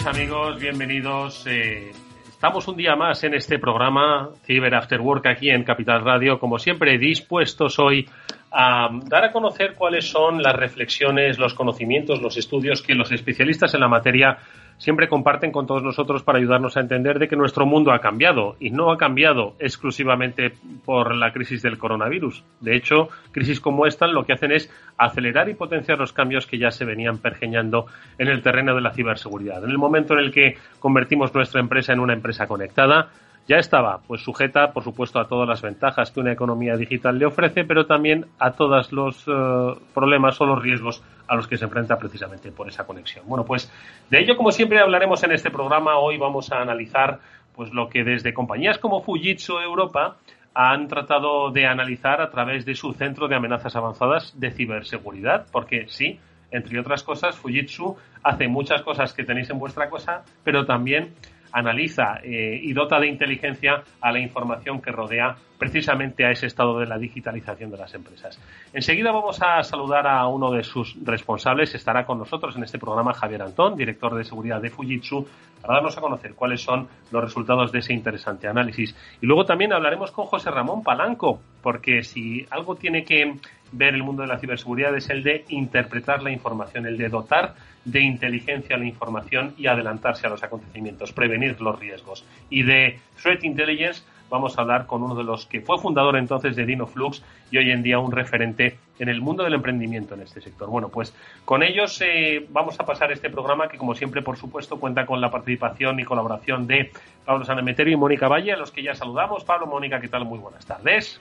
tardes amigos, bienvenidos. Eh, estamos un día más en este programa Cyber After Work aquí en Capital Radio, como siempre dispuestos hoy a dar a conocer cuáles son las reflexiones, los conocimientos, los estudios que los especialistas en la materia siempre comparten con todos nosotros para ayudarnos a entender de que nuestro mundo ha cambiado y no ha cambiado exclusivamente por la crisis del coronavirus. De hecho, crisis como esta lo que hacen es acelerar y potenciar los cambios que ya se venían pergeñando en el terreno de la ciberseguridad. En el momento en el que convertimos nuestra empresa en una empresa conectada, ya estaba pues sujeta, por supuesto, a todas las ventajas que una economía digital le ofrece, pero también a todos los eh, problemas o los riesgos a los que se enfrenta precisamente por esa conexión. Bueno, pues de ello, como siempre, hablaremos en este programa. Hoy vamos a analizar pues lo que desde compañías como Fujitsu Europa han tratado de analizar a través de su centro de amenazas avanzadas de ciberseguridad, porque sí, entre otras cosas, Fujitsu hace muchas cosas que tenéis en vuestra cosa, pero también analiza eh, y dota de inteligencia a la información que rodea precisamente a ese estado de la digitalización de las empresas. Enseguida vamos a saludar a uno de sus responsables. Estará con nosotros en este programa Javier Antón, director de seguridad de Fujitsu, para darnos a conocer cuáles son los resultados de ese interesante análisis. Y luego también hablaremos con José Ramón Palanco, porque si algo tiene que ver el mundo de la ciberseguridad es el de interpretar la información, el de dotar de inteligencia la información y adelantarse a los acontecimientos, prevenir los riesgos. Y de Threat Intelligence vamos a hablar con uno de los que fue fundador entonces de DinoFlux y hoy en día un referente en el mundo del emprendimiento en este sector. Bueno, pues con ellos eh, vamos a pasar este programa que como siempre, por supuesto, cuenta con la participación y colaboración de Pablo Sanemeterio y Mónica Valle, a los que ya saludamos. Pablo, Mónica, ¿qué tal? Muy buenas tardes.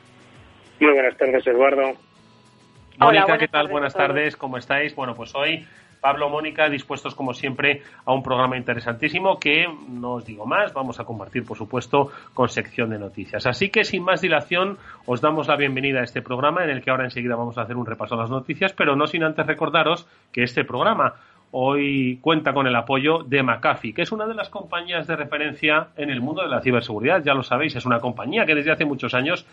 Muy buenas tardes, Eduardo. Mónica, ¿qué tal? Buenas tardes, ¿cómo estáis? Bueno, pues hoy Pablo, Mónica, dispuestos como siempre a un programa interesantísimo que, no os digo más, vamos a compartir, por supuesto, con sección de noticias. Así que, sin más dilación, os damos la bienvenida a este programa en el que ahora enseguida vamos a hacer un repaso a las noticias, pero no sin antes recordaros que este programa hoy cuenta con el apoyo de McAfee, que es una de las compañías de referencia en el mundo de la ciberseguridad. Ya lo sabéis, es una compañía que desde hace muchos años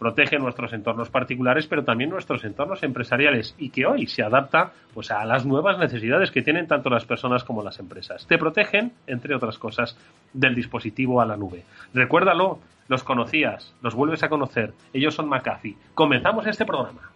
protege nuestros entornos particulares, pero también nuestros entornos empresariales y que hoy se adapta pues a las nuevas necesidades que tienen tanto las personas como las empresas. Te protegen, entre otras cosas, del dispositivo a la nube. Recuérdalo, los conocías, los vuelves a conocer. Ellos son McAfee. Comenzamos este programa.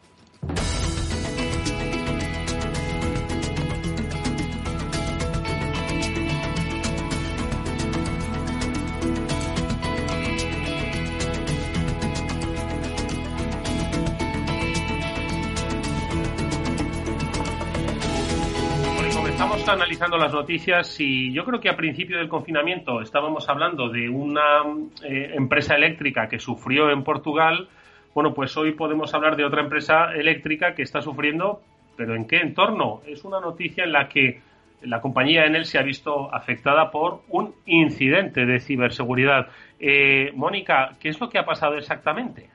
Analizando las noticias y yo creo que a principio del confinamiento estábamos hablando de una eh, empresa eléctrica que sufrió en Portugal. Bueno, pues hoy podemos hablar de otra empresa eléctrica que está sufriendo, pero ¿en qué entorno? Es una noticia en la que la compañía Enel se ha visto afectada por un incidente de ciberseguridad. Eh, Mónica, ¿qué es lo que ha pasado exactamente?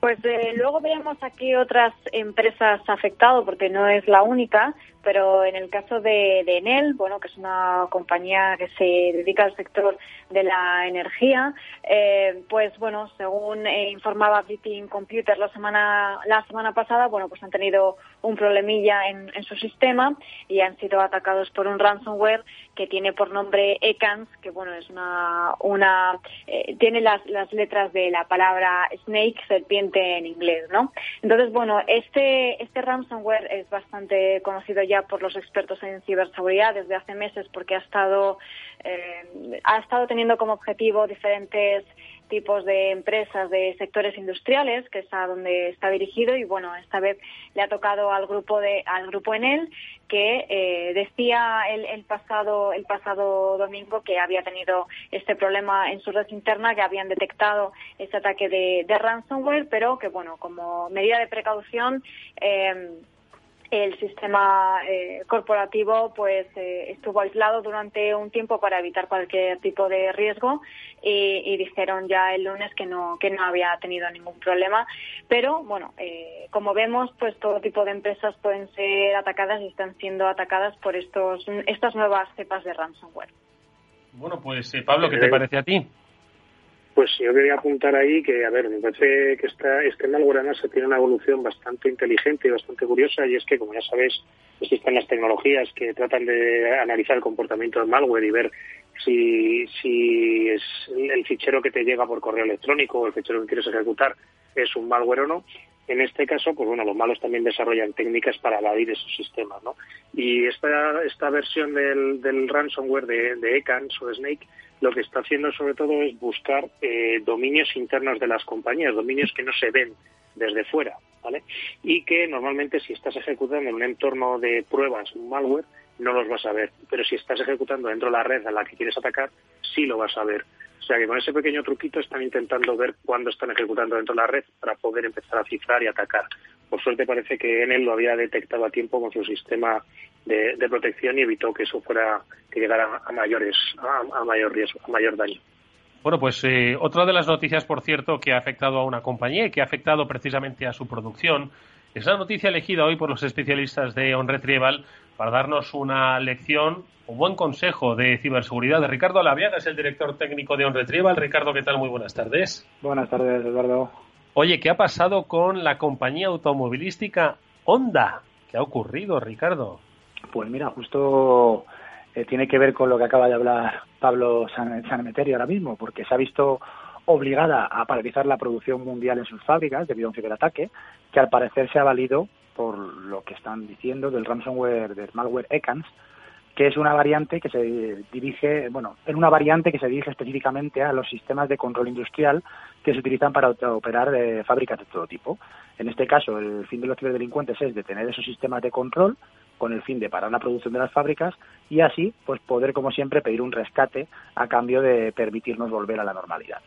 Pues eh, luego veremos aquí otras empresas afectadas, porque no es la única pero en el caso de, Enel, bueno, que es una compañía que se dedica al sector de la energía, eh, pues bueno, según eh, informaba Britain Computer la semana la semana pasada, bueno, pues han tenido un problemilla en, su sistema y han sido atacados por un ransomware que tiene por nombre ECANS, que bueno, es una una eh, tiene las, las letras de la palabra snake, serpiente en inglés, ¿no? Entonces, bueno, este este ransomware es bastante conocido ya por los expertos en ciberseguridad desde hace meses porque ha estado, eh, ha estado teniendo como objetivo diferentes tipos de empresas de sectores industriales, que es a donde está dirigido y bueno, esta vez le ha tocado al grupo de al grupo Enel que eh, decía el, el, pasado el pasado domingo que había tenido este problema en su red interna, que habían detectado este ataque de, de ransomware, pero que bueno, como medida de precaución eh, el sistema eh, corporativo pues eh, estuvo aislado durante un tiempo para evitar cualquier tipo de riesgo y, dijeron ya el lunes que no que no había tenido ningún problema. Pero bueno eh, como vemos pues todo tipo de empresas pueden ser atacadas y están siendo atacadas por estos estas nuevas cepas de ransomware. Bueno pues Pablo qué te parece a ti Pues yo quería apuntar ahí que, a ver, me parece que esta, este malware se tiene una evolución bastante inteligente y bastante curiosa y es que, como ya sabéis, existen las tecnologías que tratan de analizar el comportamiento del malware y ver si, si es el fichero que te llega por correo electrónico o el fichero que quieres ejecutar es un malware o no. En este caso, pues bueno, los malos también desarrollan técnicas para evadir esos sistemas, ¿no? Y esta, esta versión del, del ransomware de, de ECANS o Snake lo que está haciendo sobre todo es buscar eh, dominios internos de las compañías, dominios que no se ven desde fuera, ¿vale? Y que normalmente si estás ejecutando en un entorno de pruebas, un malware, no los vas a ver. Pero si estás ejecutando dentro de la red a la que quieres atacar, sí lo vas a ver. O sea que con ese pequeño truquito están intentando ver cuándo están ejecutando dentro de la red para poder empezar a cifrar y atacar. Por suerte parece que Enel lo había detectado a tiempo con su sistema de, protección y evitó que eso fuera que llegara a mayores a, mayor riesgo, a mayor daño. Bueno, pues eh, otra de las noticias, por cierto, que ha afectado a una compañía y que ha afectado precisamente a su producción es la noticia elegida hoy por los especialistas de OnRetrieval para darnos una lección, un buen consejo de ciberseguridad. Ricardo Alaviaga es el director técnico de OnRetrieval. Ricardo, ¿qué tal? Muy buenas tardes. Buenas tardes, Eduardo. Oye, ¿qué ha pasado con la compañía automovilística Honda? ¿Qué ha ocurrido, Ricardo? Pues mira, justo eh, tiene que ver con lo que acaba de hablar Pablo San, ahora mismo, porque se ha visto obligada a paralizar la producción mundial en sus fábricas debido a un ciberataque que al parecer se ha valido por lo que están diciendo del ransomware, del malware ECANS, que es una variante que se dirige, bueno, es una variante que se dirige específicamente a los sistemas de control industrial que se utilizan para operar de fábricas de todo tipo. En este caso, el fin de los ciberdelincuentes es detener esos sistemas de control con el fin de parar la producción de las fábricas y así, pues poder, como siempre, pedir un rescate a cambio de permitirnos volver a la normalidad.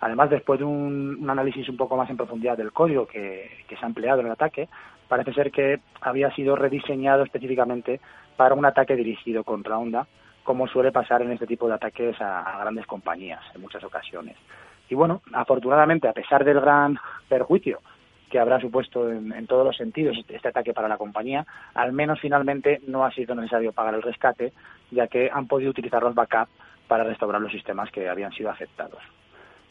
Además, después de un, análisis un poco más en profundidad del código que se ha empleado en el ataque, parece ser que había sido rediseñado específicamente para un ataque dirigido contra Honda, como suele pasar en este tipo de ataques a, grandes compañías en muchas ocasiones. Y bueno, afortunadamente, a pesar del gran perjuicio que habrá supuesto en, todos los sentidos este, este, ataque para la compañía, al menos finalmente no ha sido necesario pagar el rescate, ya que han podido utilizar los backup para restaurar los sistemas que habían sido afectados.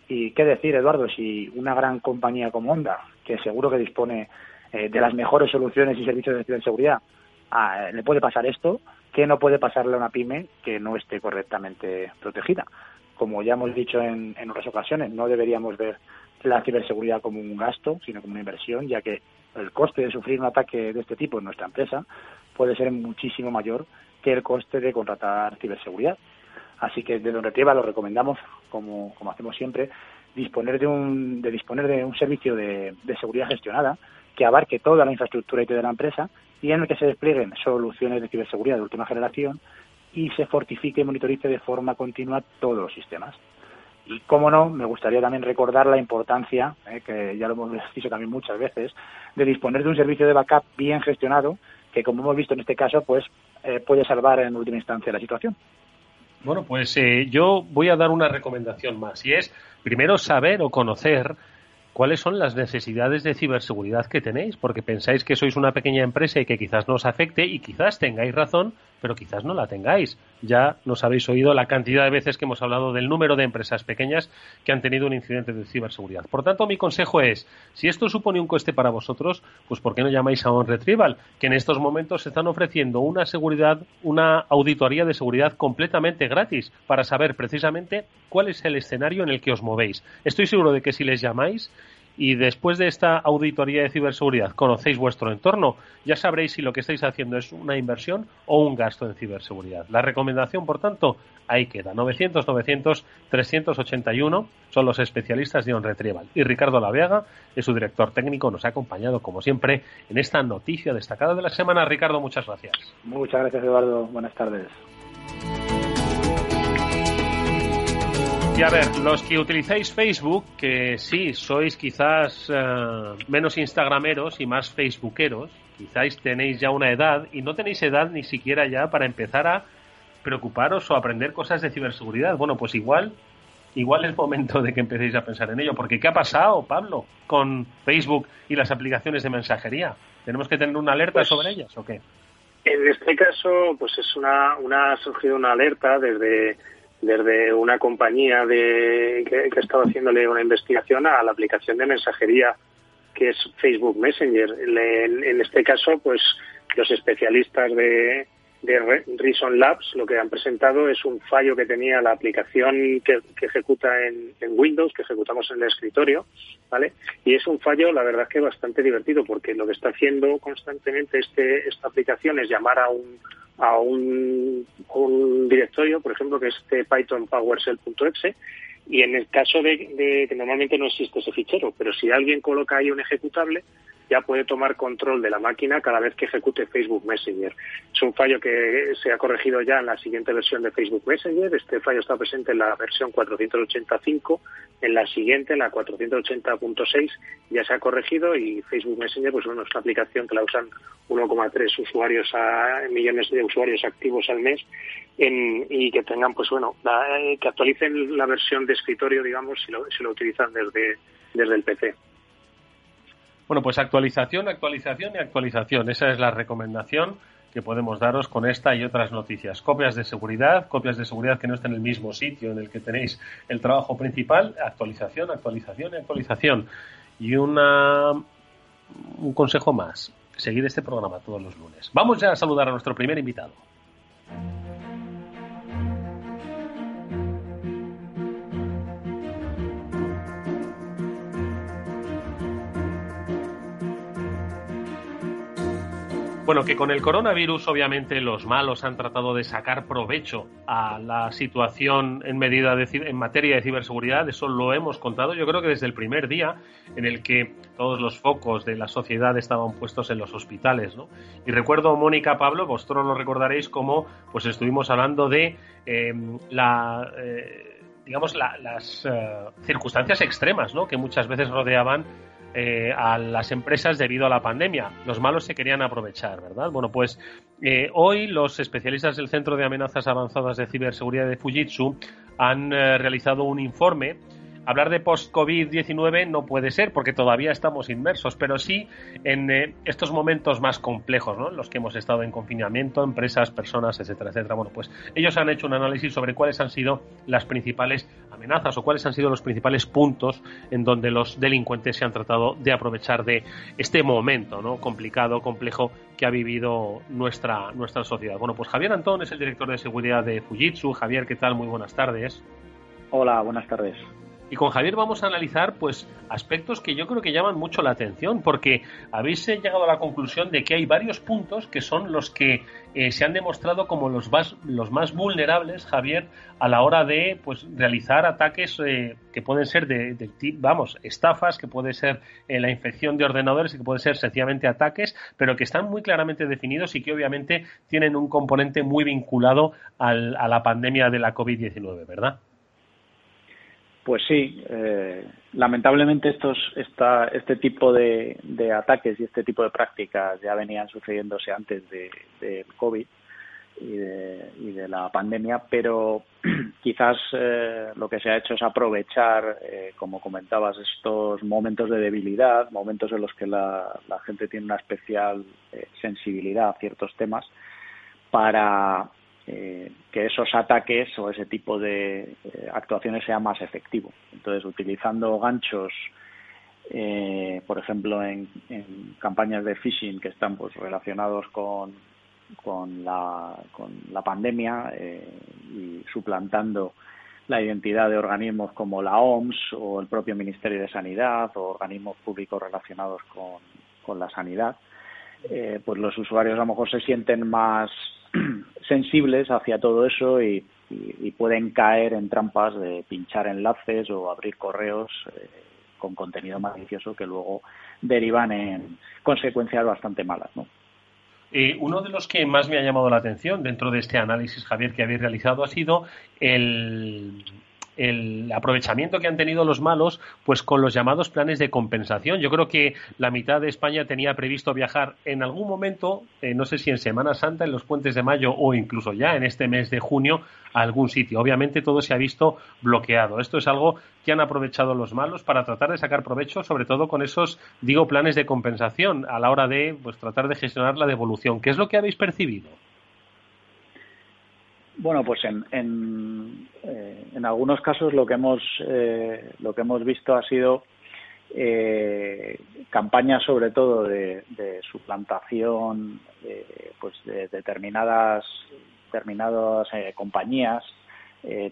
Y qué decir, Eduardo, si una gran compañía como Honda, que seguro que dispone eh, de las mejores soluciones y servicios de ciberseguridad, ah, le puede pasar esto, que no puede pasarle a una pyme que no esté correctamente protegida. Como ya hemos dicho en otras ocasiones, no deberíamos ver la ciberseguridad como un gasto, sino como una inversión, ya que el coste de sufrir un ataque de este tipo en nuestra empresa puede ser muchísimo mayor que el coste de contratar ciberseguridad. Así que desde Retrieva lo recomendamos, como, como hacemos siempre, disponer de un, de disponer de un servicio de, seguridad gestionada que abarque toda la infraestructura IT de la empresa y en el que se desplieguen soluciones de ciberseguridad de última generación y se fortifique y monitorice de forma continua todos los sistemas. Y cómo no, me gustaría también recordar la importancia, eh, que ya lo hemos dicho también muchas veces, de disponer de un servicio de backup bien gestionado, que como hemos visto en este caso, pues eh, puede salvar en última instancia la situación. Bueno, pues eh, yo voy a dar una recomendación más, y es primero saber o conocer cuáles son las necesidades de ciberseguridad que tenéis, porque pensáis que sois una pequeña empresa y que quizás no os afecte y quizás tengáis razón, pero quizás no la tengáis. Ya nos habéis oído la cantidad de veces que hemos hablado del número de empresas pequeñas que han tenido un incidente de ciberseguridad. Por tanto, mi consejo es, si esto supone un coste para vosotros, pues ¿por qué no llamáis a OnRetrieval, que en estos momentos están ofreciendo una seguridad, una auditoría de seguridad completamente gratis para saber precisamente cuál es el escenario en el que os movéis. Estoy seguro de que si les llamáis y después de esta auditoría de ciberseguridad conocéis vuestro entorno, ya sabréis si lo que estáis haciendo es una inversión o un gasto en ciberseguridad. La recomendación, por tanto, ahí queda. 900-900-381 son los especialistas de OnRetrieval. Y Ricardo Laveaga es su director técnico, nos ha acompañado, como siempre, en esta noticia destacada de la semana. Ricardo, muchas gracias. Muchas gracias, Eduardo. Buenas tardes. Y a ver, los que utilizáis Facebook, que sí, sois quizás eh, menos instagrameros y más facebookeros, quizás tenéis ya una edad y no tenéis edad ni siquiera ya para empezar a preocuparos o aprender cosas de ciberseguridad. Bueno, pues igual, igual es momento de que empecéis a pensar en ello, porque ¿qué ha pasado, Pablo, con Facebook y las aplicaciones de mensajería? ¿Tenemos que tener una alerta pues sobre ellas o qué? En este caso, pues es una, una ha surgido una alerta desde desde una compañía de, que, que ha estado haciéndole una investigación a la aplicación de mensajería que es Facebook Messenger. En, este caso, pues los especialistas de, de Reason Labs lo que han presentado es un fallo que tenía la aplicación que, ejecuta en, Windows, que ejecutamos en el escritorio, ¿vale? Y es un fallo, la verdad que bastante divertido, porque lo que está haciendo constantemente este, esta aplicación es llamar a un a un directorio, por ejemplo, que es este Python PowerShell.exe, y en el caso de, que normalmente no existe ese fichero, pero si alguien coloca ahí un ejecutable, ya puede tomar control de la máquina cada vez que ejecute Facebook Messenger. Es un fallo que se ha corregido ya en la siguiente versión de Facebook Messenger. Este fallo está presente en la versión 485. En la siguiente, en la 480.6, ya se ha corregido y Facebook Messenger, pues bueno, es una aplicación que la usan 1,3 usuarios a millones de usuarios activos al mes y que tengan, pues bueno, eh, que actualicen la versión de escritorio, digamos, si lo, si lo utilizan desde, desde el PC. Bueno, pues actualización, actualización y actualización. Esa es la recomendación que podemos daros con esta y otras noticias. Copias de seguridad, copias de seguridad que no estén en el mismo sitio en el que tenéis el trabajo principal, actualización, actualización y actualización. Y una, un consejo más, seguir este programa todos los lunes. Vamos ya a saludar a nuestro primer invitado. Bueno, que con el coronavirus obviamente los malos han tratado de sacar provecho a la situación en medida de, en materia de ciberseguridad, eso lo hemos contado yo creo que desde el primer día en el que todos los focos de la sociedad estaban puestos en los hospitales, ¿no? Y recuerdo Mónica Pablo, vosotros lo recordaréis como pues estuvimos hablando de em, la eh, digamos las eh, circunstancias extremas, ¿no? Que muchas veces rodeaban eh, a las empresas debido a la pandemia. Los malos se querían aprovechar, ¿verdad? Bueno, pues eh, hoy los especialistas del Centro de Amenazas Avanzadas de Ciberseguridad de Fujitsu han eh, realizado un informe hablar de post-COVID-19 no puede ser porque todavía estamos inmersos, pero sí en eh, estos momentos más complejos, ¿no? Los que hemos estado en confinamiento, empresas, personas, etcétera, etcétera. Bueno, pues ellos han hecho un análisis sobre cuáles han sido las principales amenazas o cuáles han sido los principales puntos en donde los delincuentes se han tratado de aprovechar de este momento, ¿no? Complicado, complejo que ha vivido nuestra, nuestra sociedad. Bueno, pues Javier Antón es el director de seguridad de Fujitsu. Javier, ¿qué tal? Muy buenas tardes. Hola, buenas tardes. Y con Javier vamos a analizar pues aspectos que yo creo que llaman mucho la atención, porque habéis eh, llegado a la conclusión de que hay varios puntos que son los que eh, se han demostrado como los más, los más vulnerables, Javier, a la hora de pues realizar ataques eh, que pueden ser de, vamos, estafas, que puede ser la infección de ordenadores y que pueden ser sencillamente ataques, pero que están muy claramente definidos y que obviamente tienen un componente muy vinculado al, a la pandemia de la COVID-19, ¿verdad? Pues sí, eh, lamentablemente estos, esta, este tipo de, ataques y este tipo de prácticas ya venían sucediéndose antes del de COVID y de, y de, la pandemia, pero quizás eh, lo que se ha hecho es aprovechar, eh, como comentabas, estos momentos de debilidad, momentos en los que la, la gente tiene una especial sensibilidad a ciertos temas, para eh, que esos ataques o ese tipo de eh, actuaciones sean más efectivos. Entonces, utilizando ganchos, eh, por ejemplo, en, campañas de phishing que están pues relacionados con, con, la, con la pandemia y suplantando la identidad de organismos como la OMS o el propio Ministerio de Sanidad o organismos públicos relacionados con, con la sanidad, pues los usuarios a lo mejor se sienten más sensibles hacia todo eso y, pueden caer en trampas de pinchar enlaces o abrir correos eh, con contenido malicioso que luego derivan en consecuencias bastante malas, ¿no? Uno de los que más me ha llamado la atención dentro de este análisis, Javier, que habéis realizado ha sido el, el aprovechamiento que han tenido los malos pues con los llamados planes de compensación. Yo creo que la mitad de España tenía previsto viajar en algún momento, eh, no sé si en Semana Santa, en los puentes de mayo o incluso ya en este mes de junio a algún sitio. Obviamente todo se ha visto bloqueado. Esto es algo que han aprovechado los malos para tratar de sacar provecho, sobre todo con esos, digo, planes de compensación a la hora de pues tratar de gestionar la devolución. ¿Qué es lo que habéis percibido? Bueno, pues en, en, eh, en algunos casos lo que hemos eh, lo que hemos visto ha sido eh, campañas sobre todo de, suplantación pues de determinadas determinadas compañías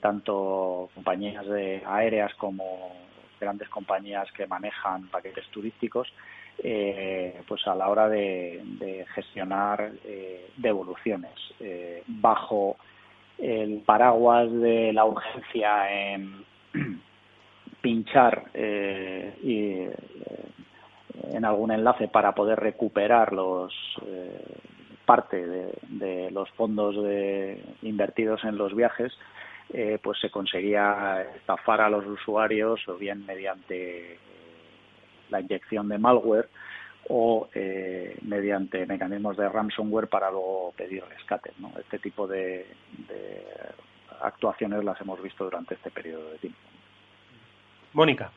tanto compañías de aéreas como grandes compañías que manejan paquetes turísticos eh, pues a la hora de, de gestionar eh, devoluciones eh, bajo el paraguas de la urgencia en pinchar eh, y, eh, en algún enlace para poder recuperar los eh, parte de, los fondos de, invertidos en los viajes, eh, pues se conseguía estafar a los usuarios o bien mediante la inyección de malware o eh, mediante mecanismos de ransomware para luego pedir rescate. ¿no? Este tipo de, de actuaciones las hemos visto durante este periodo de tiempo. Mónica.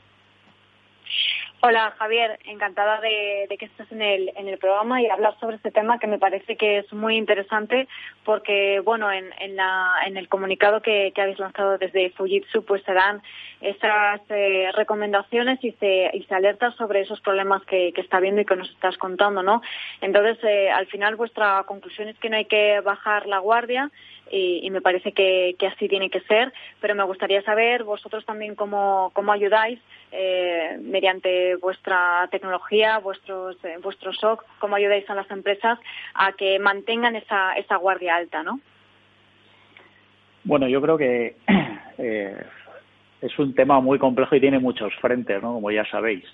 Hola Javier, encantada de, que estés en el, en el programa y hablar sobre este tema que me parece que es muy interesante porque, bueno, en, en, la, en el comunicado que, habéis lanzado desde Fujitsu pues se dan esas eh, recomendaciones y se, y se alerta sobre esos problemas que, que está viendo y que nos estás contando, ¿no? Entonces, eh, al final vuestra conclusión es que no hay que bajar la guardia y, y me parece que, que, así tiene que ser, pero me gustaría saber vosotros también cómo, cómo ayudáis eh, mediante vuestra tecnología, vuestros, eh, vuestros SOC, cómo ayudáis a las empresas a que mantengan esa, esa guardia alta, ¿no? Bueno, yo creo que eh, es un tema muy complejo y tiene muchos frentes, ¿no? Como ya sabéis.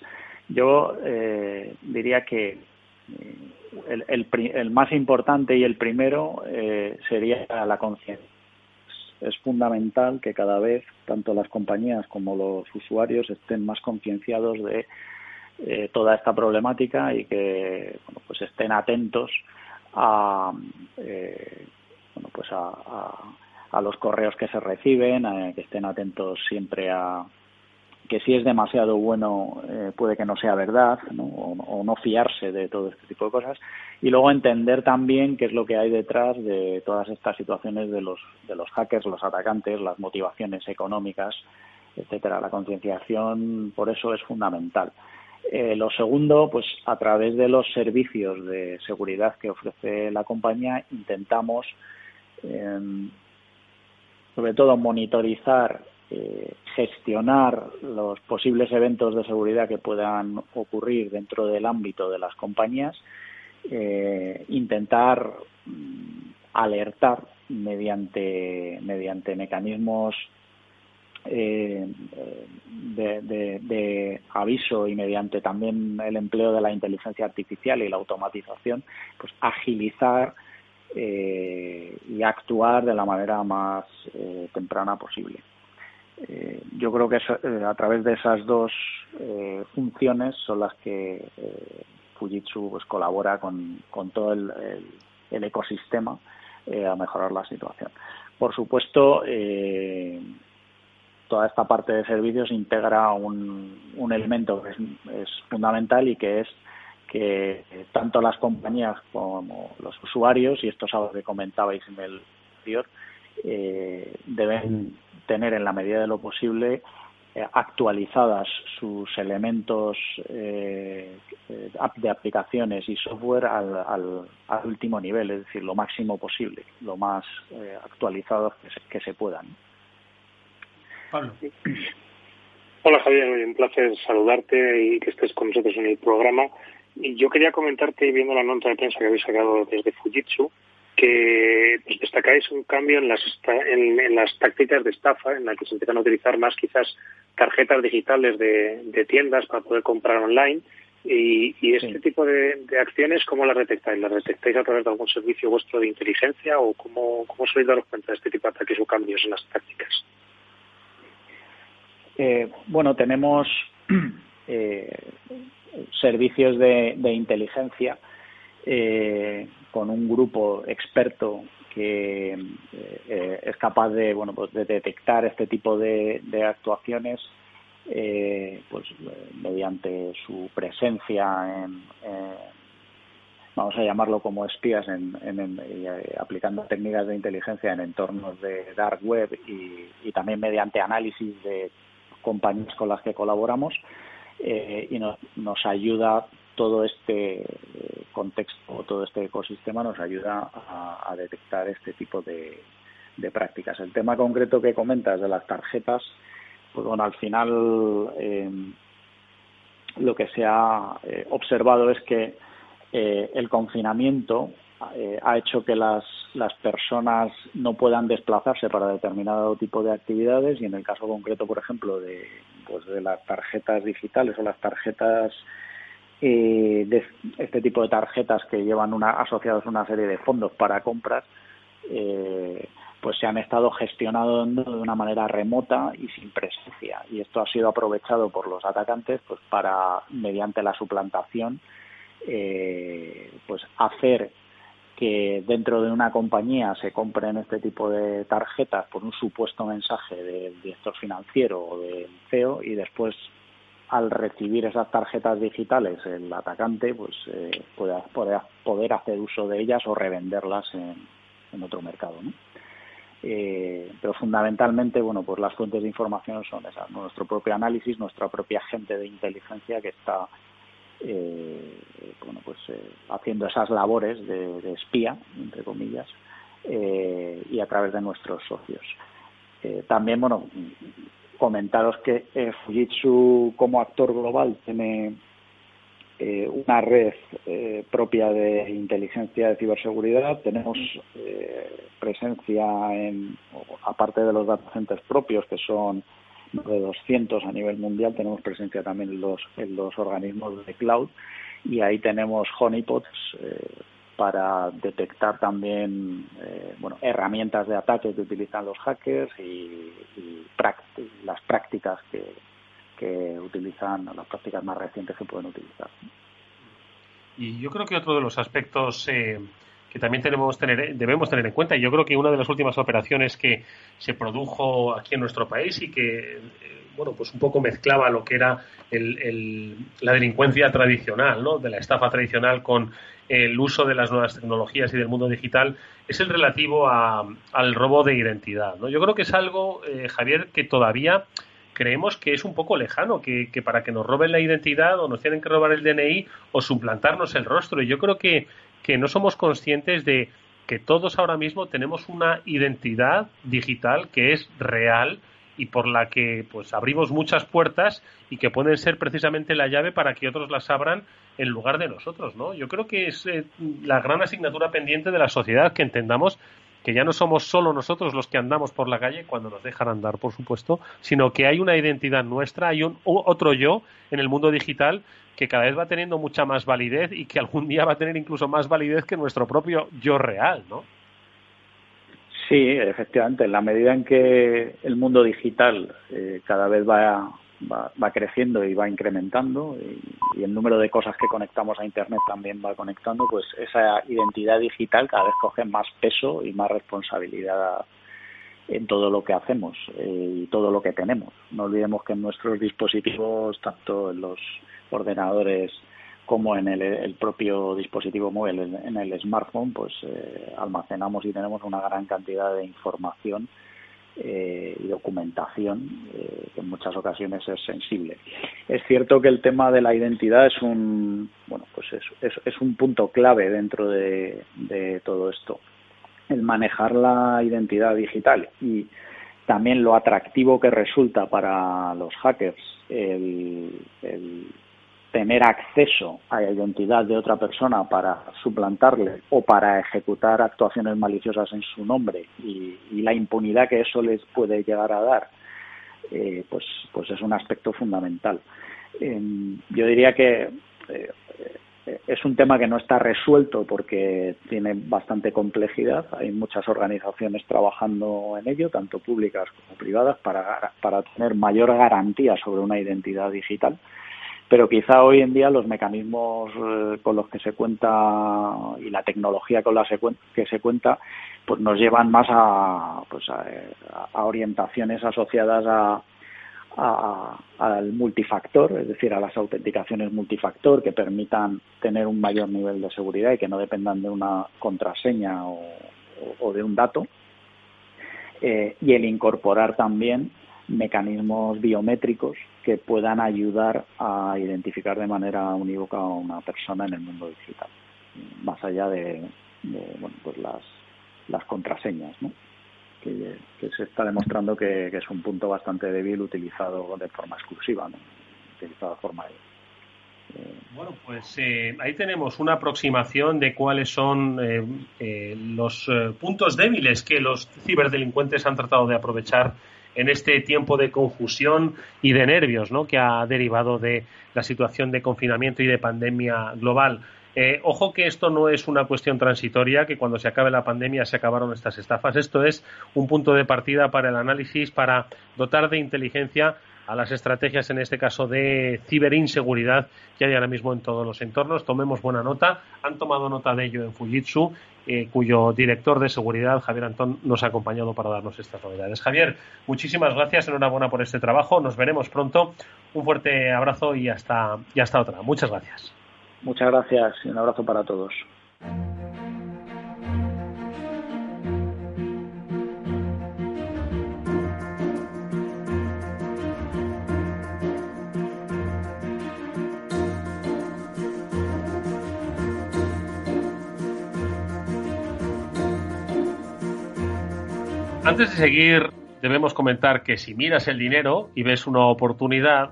Yo eh, diría que el, el, más importante y el primero eh, sería la conciencia. Es fundamental que cada vez tanto las compañías como los usuarios estén más concienciados de eh, toda esta problemática y que bueno, pues estén atentos a eh, bueno, pues a, a, a, los correos que se reciben, a, que estén atentos siempre a, que si es demasiado bueno eh, puede que no sea verdad. O, no fiarse de todo este tipo de cosas y luego entender también qué es lo que hay detrás de todas estas situaciones de los de los hackers los atacantes las motivaciones económicas etcétera la concienciación por eso es fundamental eh, lo segundo pues a través de los servicios de seguridad que ofrece la compañía intentamos eh, sobre todo monitorizar eh, gestionar los posibles eventos de seguridad que puedan ocurrir dentro del ámbito de las compañías, eh, intentar mm, alertar mediante, mediante mecanismos eh, de, aviso y mediante también el empleo de la inteligencia artificial y la automatización, pues agilizar eh, y actuar de la manera más temprana posible. Eh, yo creo que eh, a través de esas dos eh, funciones son las que eh, Fujitsu pues, colabora con, todo el, el, el ecosistema a mejorar la situación. Por supuesto, toda esta parte de servicios integra un, elemento que es, fundamental y que es que tanto las compañías como los usuarios, y esto es algo que comentabais en el anterior, eh, deben tener en la medida de lo posible eh, actualizadas sus elementos eh, de aplicaciones y software al, al, al, último nivel, es decir, lo máximo posible, lo más eh, actualizados que se, que se puedan. Pablo. Hola Javier, un placer saludarte y que estés con nosotros en el programa. Y yo quería comentarte, viendo la nota de prensa que habéis sacado desde Fujitsu, que pues, destacáis un cambio en las, en, en, las tácticas de estafa, en la que se empiezan a utilizar más quizás tarjetas digitales de, de tiendas para poder comprar online. Y, y este sí. tipo de, de, acciones, ¿cómo las detectáis? ¿Las detectáis a través de algún servicio vuestro de inteligencia o cómo, cómo sois daros cuenta de este tipo de ataques o cambios en las tácticas? Eh, bueno, tenemos eh, servicios de, de inteligencia eh, con un grupo experto que eh, es capaz de bueno pues de detectar este tipo de, actuaciones eh, pues mediante su presencia en, vamos a llamarlo como espías, en, aplicando técnicas de inteligencia en entornos de dark web y, también mediante análisis de compañías con las que colaboramos y nos, nos ayuda todo este contexto, todo este ecosistema nos ayuda a, detectar este tipo de, prácticas. El tema concreto que comentas de las tarjetas, pues bueno, al final eh, lo que se ha eh, observado es que eh, el confinamiento ha hecho que las, las personas no puedan desplazarse para determinado tipo de actividades y en el caso concreto, por ejemplo, de, pues de las tarjetas digitales o las tarjetas eh, de este tipo de tarjetas que llevan una, asociados una serie de fondos para compras, eh, pues se han estado gestionando de una manera remota y sin presencia. Y esto ha sido aprovechado por los atacantes pues para, mediante la suplantación, eh, pues hacer que dentro de una compañía se compren este tipo de tarjetas por un supuesto mensaje del director financiero o del CEO y después al recibir esas tarjetas digitales el atacante pues eh, puede, poder hacer uso de ellas o revenderlas en, otro mercado eh, pero fundamentalmente bueno pues las fuentes de información son esas nuestro propio análisis nuestra propia gente de inteligencia que está eh, bueno pues haciendo esas labores de espía entre comillas y a través de nuestros socios. También bueno comentaros que eh, Fujitsu como actor global tiene eh, una red eh, propia de inteligencia de ciberseguridad. Tenemos presencia en, aparte de los data centers propios, que son de 200 a nivel mundial, tenemos presencia también en los, en los organismos de cloud y ahí tenemos honeypots para detectar también eh, bueno, herramientas de ataque que utilizan los hackers y, las prácticas que, que utilizan, las prácticas más recientes que pueden utilizar. Y yo creo que otro de los aspectos eh, que también debemos tener en cuenta, y yo creo que una de las últimas operaciones que se produjo aquí en nuestro país y que eh, bueno, pues un poco mezclaba lo que era el, la delincuencia tradicional, ¿no? De la estafa tradicional con el uso de las nuevas tecnologías y del mundo digital, es el relativo al robo de identidad, ¿no? Yo creo que es algo, eh, Javier, que todavía creemos que es un poco lejano, que, para que nos roben la identidad o nos tienen que robar el DNI o suplantarnos el rostro. Y yo creo que, que no somos conscientes de que todos ahora mismo tenemos una identidad digital que es real, y por la que pues abrimos muchas puertas y que pueden ser precisamente la llave para que otros las abran en lugar de nosotros, ¿no? Yo creo que es eh, la gran asignatura pendiente de la sociedad que entendamos que ya no somos solo nosotros los que andamos por la calle cuando nos dejan andar, por supuesto, sino que hay una identidad nuestra, hay un otro yo en el mundo digital que cada vez va teniendo mucha más validez y que algún día va a tener incluso más validez que nuestro propio yo real, ¿no? Sí, efectivamente. En la medida en que el mundo digital eh, cada vez va, va, creciendo y va incrementando y, el número de cosas que conectamos a Internet también va conectando, pues esa identidad digital cada vez coge más peso y más responsabilidad en todo lo que hacemos eh, y todo lo que tenemos. No olvidemos que en nuestros dispositivos, tanto en los ordenadores como en el, propio dispositivo móvil, en, el smartphone, pues eh, almacenamos y tenemos una gran cantidad de información eh, y documentación eh, que en muchas ocasiones es sensible. Es cierto que el tema de la identidad es un bueno pues es, es, un punto clave dentro de, todo esto. El manejar la identidad digital y también lo atractivo que resulta para los hackers el tener acceso a la identidad de otra persona para suplantarle o para ejecutar actuaciones maliciosas en su nombre y, la impunidad que eso les puede llegar a dar, eh, pues, pues es un aspecto fundamental. yo diría que eh, es un tema que no está resuelto porque tiene bastante complejidad. Hay muchas organizaciones trabajando en ello, tanto públicas como privadas, para tener mayor garantía sobre una identidad digital pero quizá hoy en día los mecanismos eh, con los que se cuenta y la tecnología con la que se cuenta pues nos llevan más a, pues a, orientaciones asociadas a, al multifactor, es decir, a las autenticaciones multifactor que permitan tener un mayor nivel de seguridad y que no dependan de una contraseña o, de un dato. Eh, y el incorporar también mecanismos biométricos que puedan ayudar a identificar de manera unívoca a una persona en el mundo digital, más allá de, bueno, pues las, las contraseñas, ¿no? que, se está demostrando que, es un punto bastante débil utilizado de forma exclusiva, ¿no? utilizado de forma eh, bueno, pues eh, ahí tenemos una aproximación de cuáles son eh, los puntos débiles que los ciberdelincuentes han tratado de aprovechar en este tiempo de confusión y de nervios ¿no? que ha derivado de la situación de confinamiento y de pandemia global. Eh, ojo que esto no es una cuestión transitoria, que cuando se acabe la pandemia se acabaron estas estafas. Esto es un punto de partida para el análisis, para dotar de inteligencia a las estrategias, en este caso de ciberinseguridad, que hay ahora mismo en todos los entornos. Tomemos buena nota. Han tomado nota de ello en Fujitsu, eh, cuyo director de seguridad, Javier Antón, nos ha acompañado para darnos estas novedades. Javier, muchísimas gracias. Enhorabuena por este trabajo. Nos veremos pronto. Un fuerte abrazo y hasta, y hasta otra. Muchas gracias. Muchas gracias y un abrazo para todos. Antes de seguir, debemos comentar que si miras el dinero y ves una oportunidad,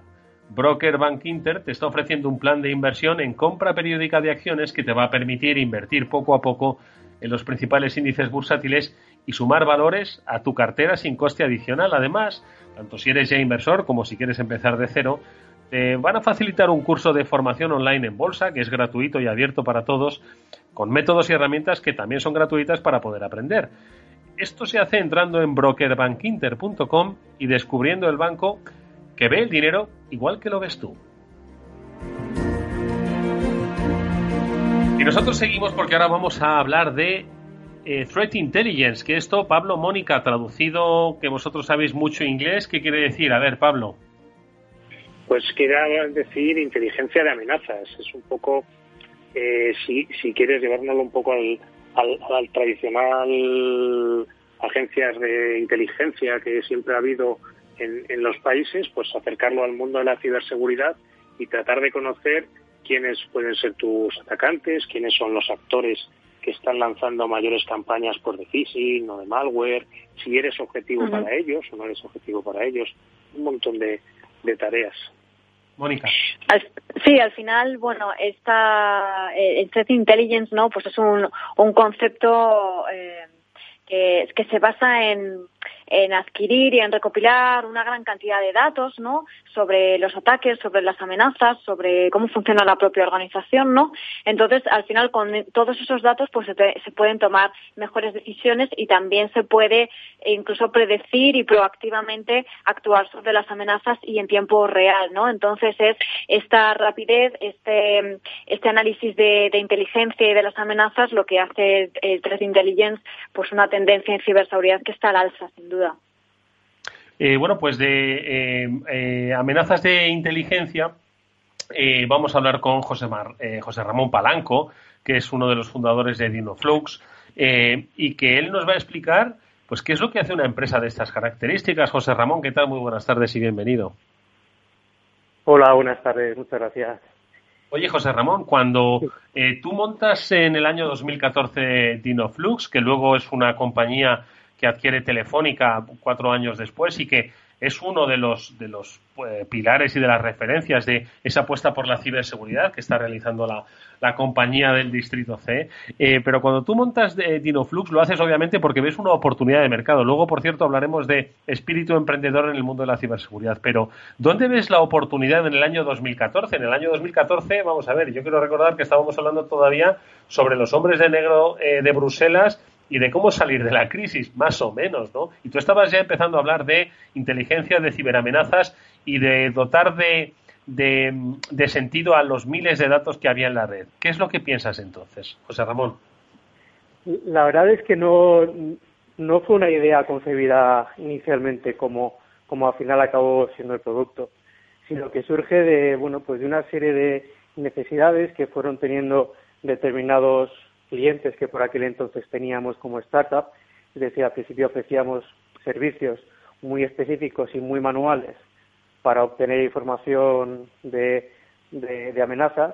Broker Bank Inter te está ofreciendo un plan de inversión en compra periódica de acciones que te va a permitir invertir poco a poco en los principales índices bursátiles y sumar valores a tu cartera sin coste adicional. Además, tanto si eres ya inversor como si quieres empezar de cero, te van a facilitar un curso de formación online en bolsa que es gratuito y abierto para todos, con métodos y herramientas que también son gratuitas para poder aprender. Esto se hace entrando en brokerbankinter.com y descubriendo el banco que ve el dinero igual que lo ves tú. Y nosotros seguimos porque ahora vamos a hablar de eh, Threat Intelligence, que esto, Pablo, Mónica, traducido, que vosotros sabéis mucho inglés, ¿qué quiere decir? A ver, Pablo. Pues quiere decir inteligencia de amenazas. Es un poco, eh, si, si quieres llevárnoslo un poco al, al tradicional agencias de inteligencia que siempre ha habido en, los países, pues acercarlo al mundo de la ciberseguridad y tratar de conocer quiénes pueden ser tus atacantes, quiénes son los actores que están lanzando mayores campañas por de phishing o de malware, si eres objetivo para ellos o no eres objetivo para ellos, un montón de, tareas. Sí, al final, bueno, esta eh, el threat intelligence, ¿no? Pues es un, un concepto eh, que, que se basa en en adquirir y en recopilar una gran cantidad de datos, ¿no? Sobre los ataques, sobre las amenazas, sobre cómo funciona la propia organización, ¿no? Entonces, al final, con todos esos datos, pues se, pueden tomar mejores decisiones y también se puede incluso predecir y proactivamente actuar sobre las amenazas y en tiempo real, ¿no? Entonces, es esta rapidez, este, este análisis de, inteligencia y de las amenazas lo que hace el Threat Intelligence, pues una tendencia en ciberseguridad que está al alza, sin duda. Eh, bueno, pues de eh, eh, amenazas de inteligencia vamos a hablar con José, José Ramón Palanco, que es uno de los fundadores de DinoFlux, y que él nos va a explicar pues qué es lo que hace una empresa de estas características. José Ramón, ¿qué tal? Muy buenas tardes y bienvenido. Hola, buenas tardes, muchas gracias. Oye, José Ramón, cuando tú montas en el año 2014 DinoFlux, que luego es una compañía que adquiere Telefónica cuatro años después y que es uno de los, de los eh, pilares y de las referencias de esa apuesta por la ciberseguridad que está realizando la, compañía del Distrito C. Eh, pero cuando tú montas de Dinoflux lo haces obviamente porque ves una oportunidad de mercado. Luego, por cierto, hablaremos de espíritu emprendedor en el mundo de la ciberseguridad. Pero, ¿dónde ves la oportunidad en el año 2014? En el año 2014, vamos a ver, yo quiero recordar que estábamos hablando todavía sobre los hombres de negro eh, de Bruselas y de cómo salir de la crisis, más o menos, ¿no? Y tú estabas ya empezando a hablar de inteligencia, de ciberamenazas y de dotar de, de, sentido a los miles de datos que había en la red. ¿Qué es lo que piensas entonces, José Ramón? La verdad es que no, no fue una idea concebida inicialmente como, como al final acabó siendo el producto, sino que surge de, bueno, pues de una serie de necesidades que fueron teniendo determinados clientes que por aquel entonces teníamos como startup, es decir, al principio ofrecíamos servicios muy específicos y muy manuales para obtener información de, de, amenazas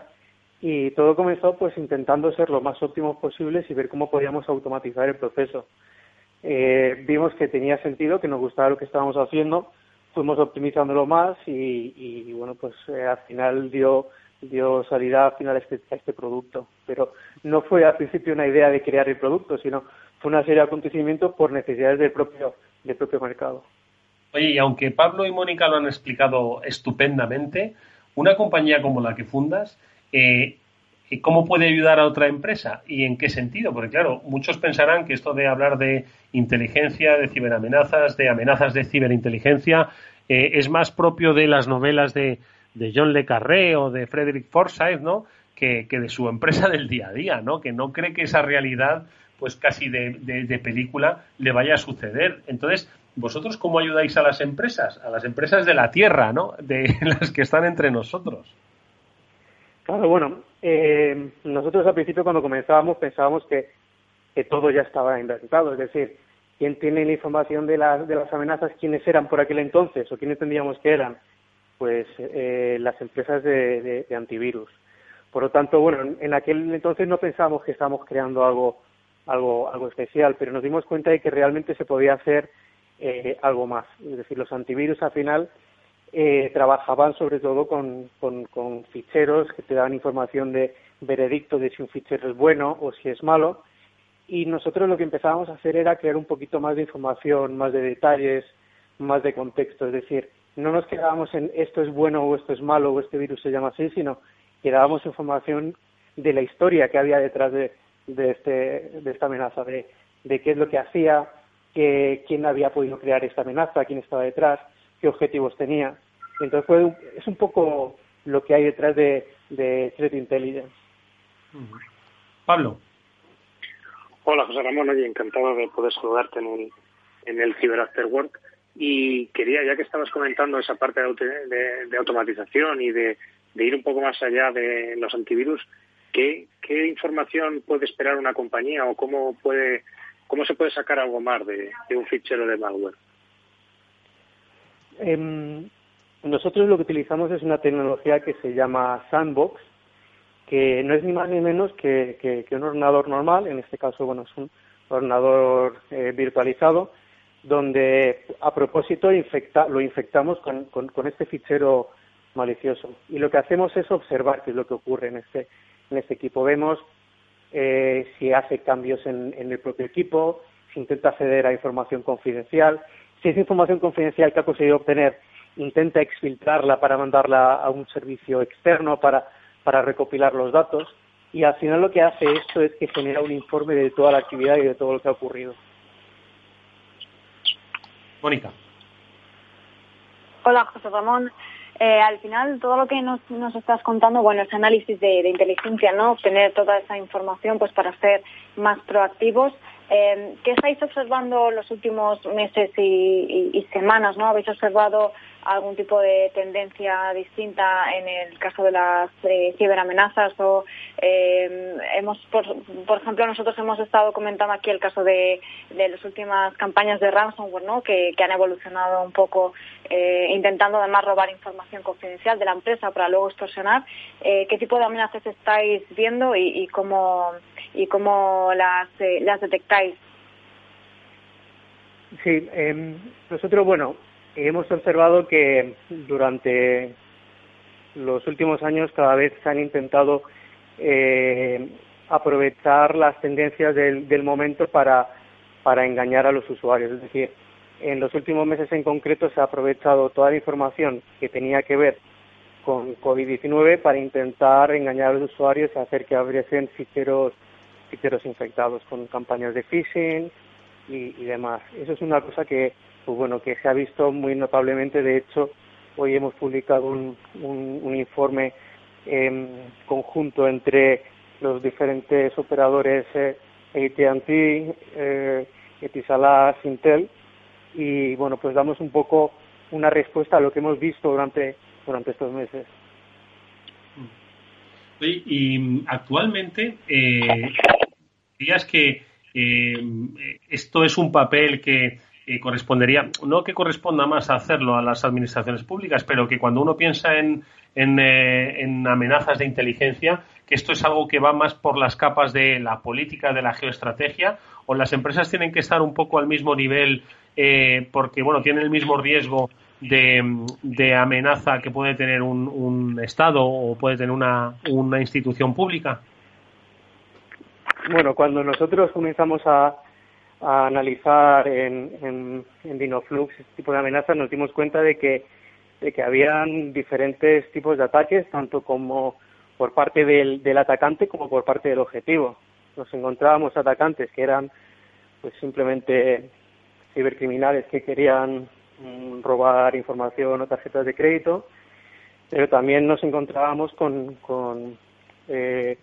y todo comenzó pues intentando ser lo más óptimos posibles y ver cómo podíamos automatizar el proceso. Eh, vimos que tenía sentido, que nos gustaba lo que estábamos haciendo, fuimos optimizándolo más y, y bueno, pues eh, al final dio dio salida al final a este, producto. Pero no fue al principio una idea de crear el producto, sino fue una serie de acontecimientos por necesidades del propio, del propio mercado. Oye, y aunque Pablo y Mónica lo han explicado estupendamente, una compañía como la que fundas, eh, ¿cómo puede ayudar a otra empresa? ¿Y en qué sentido? Porque claro, muchos pensarán que esto de hablar de inteligencia, de ciberamenazas, de amenazas de ciberinteligencia, eh, es más propio de las novelas de, de John Le Carré o de Frederick Forsyth, ¿no? Que, de su empresa del día a día, ¿no? Que no cree que esa realidad, pues casi de, de, película, le vaya a suceder. Entonces, ¿vosotros cómo ayudáis a las empresas? A las empresas de la tierra, ¿no? De las que están entre nosotros. Claro, bueno, eh, nosotros al principio cuando comenzábamos pensábamos que, que todo ya estaba inventado, es decir, quién tiene la información de, las de las amenazas, quiénes eran por aquel entonces o quiénes tendríamos que eran pues eh, las empresas de, antivirus. Por lo tanto, bueno, en aquel entonces no pensábamos que estábamos creando algo, algo, algo especial, pero nos dimos cuenta de que realmente se podía hacer eh, algo más. Es decir, los antivirus al final eh, trabajaban sobre todo con, con, con, ficheros que te daban información de veredicto de si un fichero es bueno o si es malo. Y nosotros lo que empezábamos a hacer era crear un poquito más de información, más de detalles, más de contexto. Es decir, no nos quedábamos en esto es bueno o esto es malo o este virus se llama así, sino que dábamos información de la historia que había detrás de, de, este, de esta amenaza, de, de qué es lo que hacía, que, quién había podido crear esta amenaza, quién estaba detrás, qué objetivos tenía. Entonces fue, es un poco lo que hay detrás de, de Threat Intelligence. Pablo. Hola, José Ramón. Oye, encantado de poder saludarte en el, en el Cyber After Work. Y quería, ya que estabas comentando esa parte de, automatización y de, ir un poco más allá de los antivirus, ¿qué, información puede esperar una compañía o cómo puede cómo se puede sacar algo más de, un fichero de malware? Em, nosotros lo que utilizamos es una tecnología que se llama Sandbox, que no es ni más ni menos que, un ordenador normal, en este caso, bueno, es un ordenador eh, virtualizado, donde a propósito lo infectamos con, con, este fichero malicioso. Y lo que hacemos es observar qué es lo que ocurre en este, en este equipo. Vemos eh, si hace cambios en, en, el propio equipo, si intenta acceder a información confidencial, si esa información confidencial que ha conseguido obtener intenta exfiltrarla para mandarla a un servicio externo para, para recopilar los datos. Y al final lo que hace esto es que genera un informe de toda la actividad y de todo lo que ha ocurrido. Mónica. Hola, José Ramón. Eh, al final, todo lo que nos, nos estás contando, bueno, es análisis de, inteligencia, ¿no? Obtener toda esa información, pues, para ser más proactivos. Eh, ¿Qué estáis observando los últimos meses y, semanas, no? ¿Habéis observado algún tipo de tendencia distinta en el caso de las eh, ciberamenazas o eh, hemos por, ejemplo nosotros hemos estado comentando aquí el caso de, las últimas campañas de ransomware ¿no? que, han evolucionado un poco intentando además robar información confidencial de la empresa para luego extorsionar qué tipo de amenazas estáis viendo y, cómo y cómo las las detectáis Sí, em, nosotros, bueno, hemos observado que durante los últimos años cada vez se han intentado eh, aprovechar las tendencias del, del momento para, para engañar a los usuarios. Es decir, en los últimos meses en concreto se ha aprovechado toda la información que tenía que ver con COVID-19 para intentar engañar a los usuarios y hacer que abriesen ficheros, infectados con campañas de phishing y, demás. Eso es una cosa que pues bueno, que se ha visto muy notablemente. De hecho, hoy hemos publicado un, un, informe eh, conjunto entre los diferentes operadores eh, AT&T, eh, Etisalat, Intel, y bueno, pues damos un poco una respuesta a lo que hemos visto durante, durante estos meses. Y, actualmente, eh, dirías que eh, esto es un papel que eh, correspondería, no que corresponda más a hacerlo a las administraciones públicas, pero que cuando uno piensa en, en, en, amenazas de inteligencia, que esto es algo que va más por las capas de la política, de la geoestrategia, o las empresas tienen que estar un poco al mismo nivel porque, bueno, tienen el mismo riesgo de, amenaza que puede tener un, Estado o puede tener una, una institución pública? Bueno, cuando nosotros comenzamos a, a analizar en, en, en Dinoflux este tipo de amenazas, nos dimos cuenta de que, de que habían diferentes tipos de ataques, tanto como por parte del, del atacante como por parte del objetivo. Nos encontrábamos atacantes que eran pues simplemente cibercriminales que querían robar información o tarjetas de crédito, pero también nos encontrábamos con, con eh,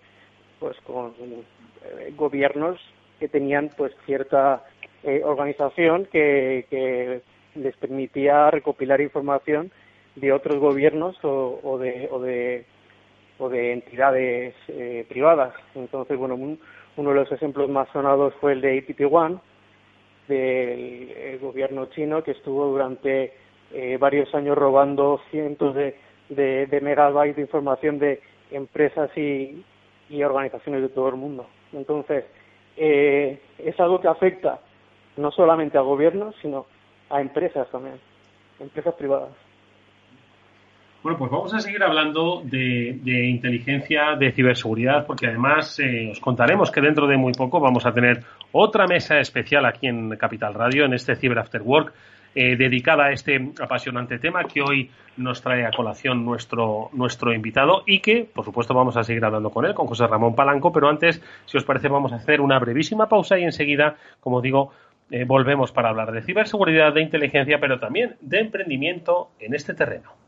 pues con eh, gobiernos que tenían pues cierta eh, organización que, les permitía recopilar información de otros gobiernos o, o de o de o de entidades eh, privadas. Entonces, bueno, uno de los ejemplos más sonados fue el de APT One, del gobierno chino que estuvo durante eh, varios años robando cientos de, de, megabytes de información de empresas y, y, organizaciones de todo el mundo. Entonces, eh, es algo que afecta no solamente a gobiernos, sino a empresas también, empresas privadas. Bueno, pues vamos a seguir hablando de, inteligencia, de ciberseguridad, porque además eh, os contaremos que dentro de muy poco vamos a tener otra mesa especial aquí en Capital Radio, en este Cyber After Work, eh, dedicada a este apasionante tema que hoy nos trae a colación nuestro, nuestro invitado y que, por supuesto, vamos a seguir hablando con él, con José Ramón Palanco, pero antes, si os parece, vamos a hacer una brevísima pausa y enseguida, como digo, eh, volvemos para hablar de ciberseguridad, de inteligencia, pero también de emprendimiento en este terreno.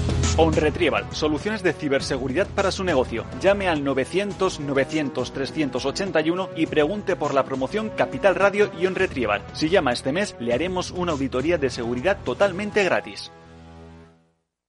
OnRetrieval, soluciones de ciberseguridad para su negocio. Llame al 900-900-381 y pregunte por la promoción Capital Radio y OnRetrieval. Si llama este mes, le haremos una auditoría de seguridad totalmente gratis.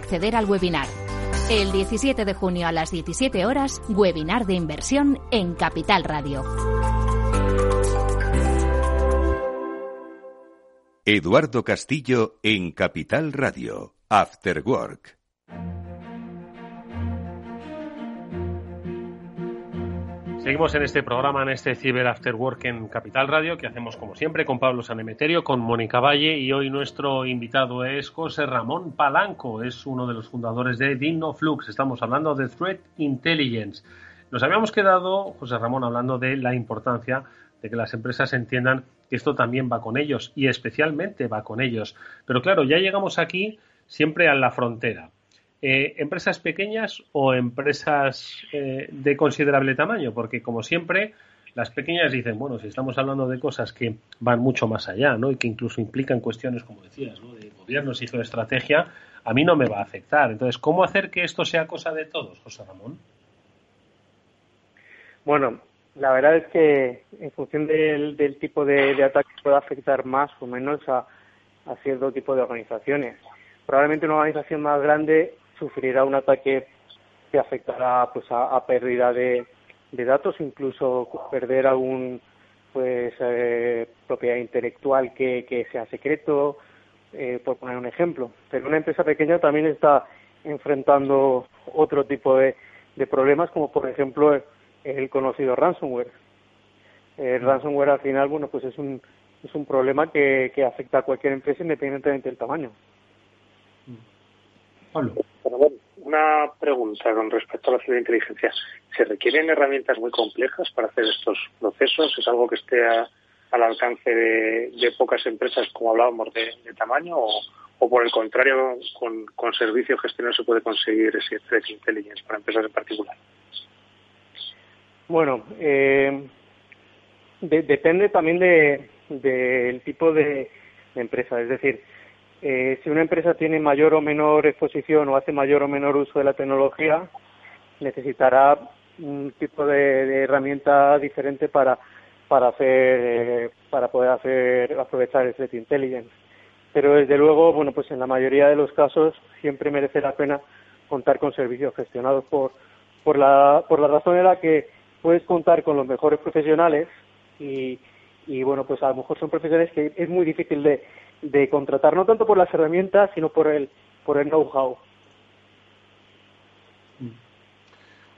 acceder al webinar. El 17 de junio a las 17 horas, webinar de inversión en Capital Radio. Eduardo Castillo en Capital Radio, After Work. Seguimos en este programa, en este Cyber After Work en Capital Radio, que hacemos como siempre con Pablo Sanemeterio, con Mónica Valle y hoy nuestro invitado es José Ramón Palanco, es uno de los fundadores de DinoFlux. Estamos hablando de Threat Intelligence. Nos habíamos quedado, José Ramón, hablando de la importancia de que las empresas entiendan que esto también va con ellos y especialmente va con ellos. Pero claro, ya llegamos aquí siempre a la frontera. Eh, ¿empresas pequeñas o empresas eh, de considerable tamaño? Porque, como siempre, las pequeñas dicen, bueno, si estamos hablando de cosas que van mucho más allá, ¿no? Y que incluso implican cuestiones, como decías, ¿no? De gobiernos y geoestrategia, a mí no me va a afectar. Entonces, ¿cómo hacer que esto sea cosa de todos, José Ramón? Bueno, la verdad es que en función del, tipo de, ataque puede afectar más o menos a, cierto tipo de organizaciones. Probablemente una organización más grande sufrirá un ataque que afectará pues a, pérdida de, datos, incluso perder algún pues eh, propiedad intelectual que, sea secreto, eh, por poner un ejemplo. Pero una empresa pequeña también está enfrentando otro tipo de problemas, como por ejemplo el conocido ransomware. El ransomware al final, bueno, pues es un, es un problema que, que afecta a cualquier empresa independientemente del tamaño. Una pregunta con respecto a la ciberinteligencia. ¿Se requieren herramientas muy complejas para hacer estos procesos? ¿Es algo que esté al alcance de, pocas empresas, como hablábamos, de, tamaño? O, o, por el contrario, con, con servicios gestionados se puede conseguir ese threat intelligence para empresas en particular? Bueno, eh, depende también del de, tipo de, empresa. Es decir, eh, si una empresa tiene mayor o menor exposición o hace mayor o menor uso de la tecnología, necesitará un tipo de, herramienta diferente para para hacer eh, para poder hacer aprovechar el threat intelligence. Pero desde luego, bueno, pues en la mayoría de los casos siempre merece la pena contar con servicios gestionados por por la por la razón en la que puedes contar con los mejores profesionales y, y bueno, pues a lo mejor son profesionales que es muy difícil de, de contratar, no tanto por las herramientas, sino por el, por el know-how.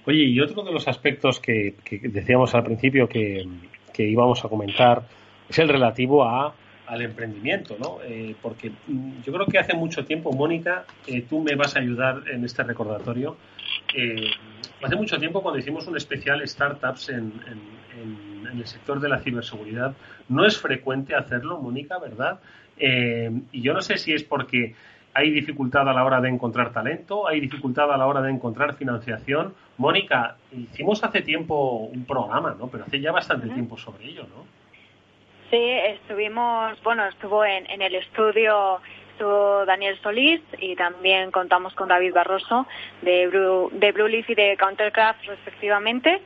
Oye, y otro de los aspectos que, que decíamos al principio que, que, íbamos a comentar es el relativo a, al emprendimiento, ¿no? Eh, porque yo creo que hace mucho tiempo, Mónica, eh, tú me vas a ayudar en este recordatorio. Eh, hace mucho tiempo cuando hicimos un especial startups en, el sector de la ciberseguridad, no es frecuente hacerlo, Mónica, ¿verdad? Eh, y yo no sé si es porque hay dificultad a la hora de encontrar talento, hay dificultad a la hora de encontrar financiación. Mónica, hicimos hace tiempo un programa, ¿no? Pero hace ya bastante tiempo sobre ello, ¿no? Sí, estuvimos, bueno, estuvo en, en el estudio Daniel Solís y también contamos con David Barroso de Blue, de Blue Leaf y de Countercraft respectivamente.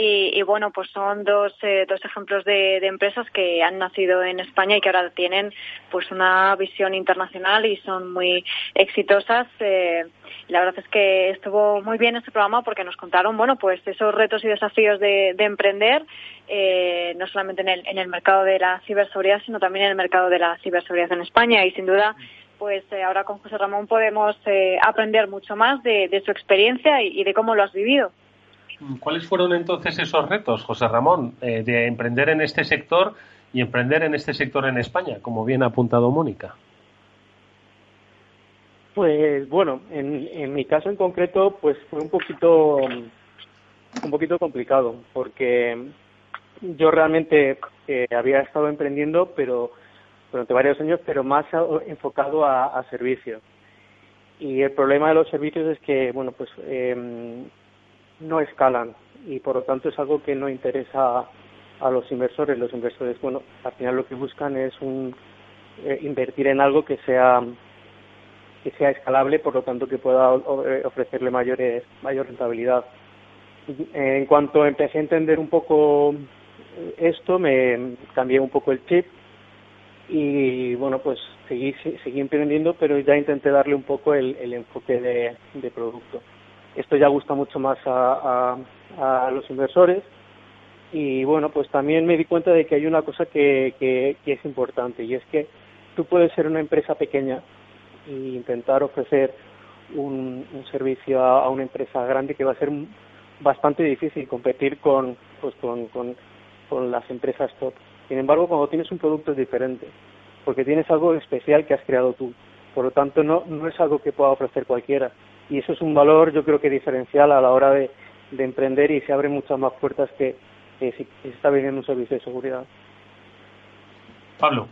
Y, bueno, pues son dos, eh, dos ejemplos de, empresas que han nacido en España y que ahora tienen pues una visión internacional y son muy exitosas. Eh, la verdad es que estuvo muy bien este programa porque nos contaron, bueno, pues esos retos y desafíos de, emprender, eh, no solamente en el, en el mercado de la ciberseguridad, sino también en el mercado de la ciberseguridad en España. Y sin duda, pues ahora con José Ramón podemos aprender mucho más de, su experiencia y de cómo lo has vivido. ¿Cuáles fueron entonces esos retos, José Ramón, eh, de emprender en este sector y emprender en este sector en España, como bien ha apuntado Mónica? Pues bueno, en, en mi caso en concreto, pues fue un poquito un poquito complicado, porque yo realmente eh, había estado emprendiendo, pero durante varios años, pero más enfocado a, a servicios. Y el problema de los servicios es que, bueno, pues eh, no escalan y por lo tanto es algo que no interesa a, los inversores. Los inversores, bueno, al final lo que buscan es un, eh, invertir en algo que sea que sea escalable, por lo tanto que pueda eh, ofrecerle mayores, mayor rentabilidad. En cuanto empecé a entender un poco esto, me cambié un poco el chip y bueno, pues seguí, seguí emprendiendo, pero ya intenté darle un poco el, el enfoque de producto. Esto ya gusta mucho más a, a, los inversores y bueno, pues también me di cuenta de que hay una cosa que, que, es importante y es que tú puedes ser una empresa pequeña e intentar ofrecer un, servicio a, una empresa grande que va a ser bastante difícil competir con, pues con, con, con las empresas top. Sin embargo, cuando tienes un producto es diferente, porque tienes algo especial que has creado tú. Por lo tanto, no, no es algo que pueda ofrecer cualquiera y eso es un valor yo creo que diferencial a la hora de, emprender y se abren muchas más puertas que, si, se está vendiendo un servicio de seguridad. Pablo.